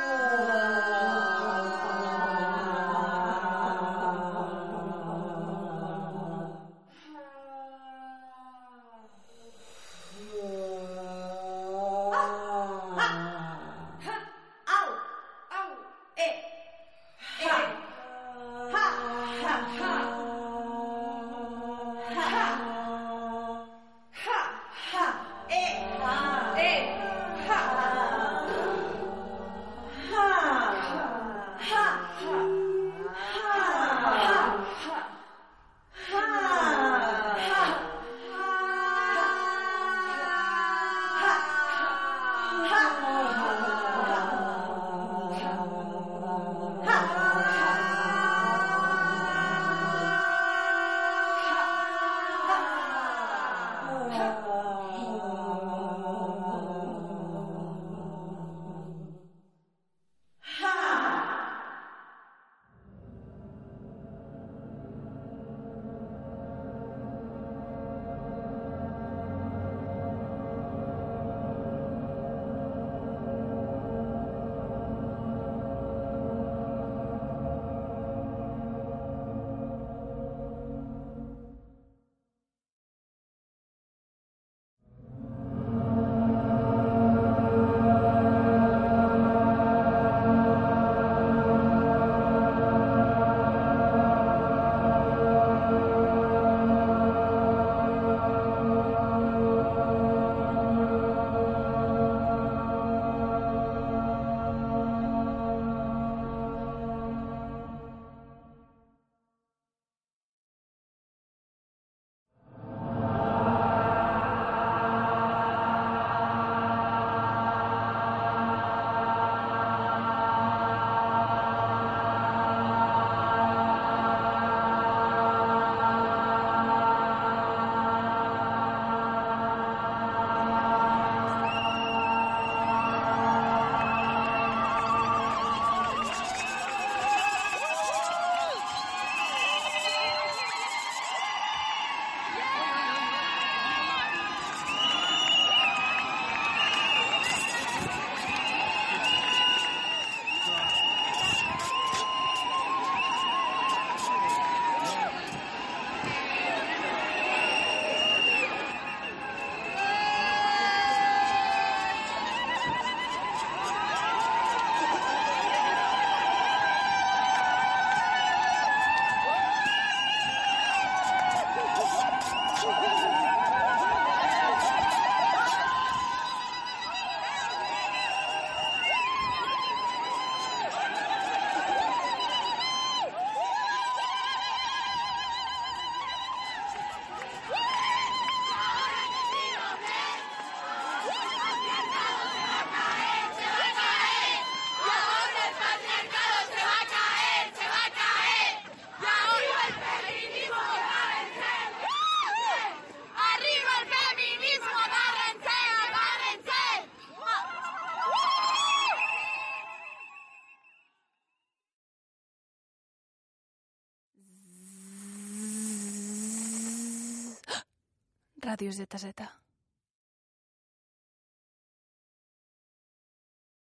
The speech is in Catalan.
Oh. Ràdio ZZ.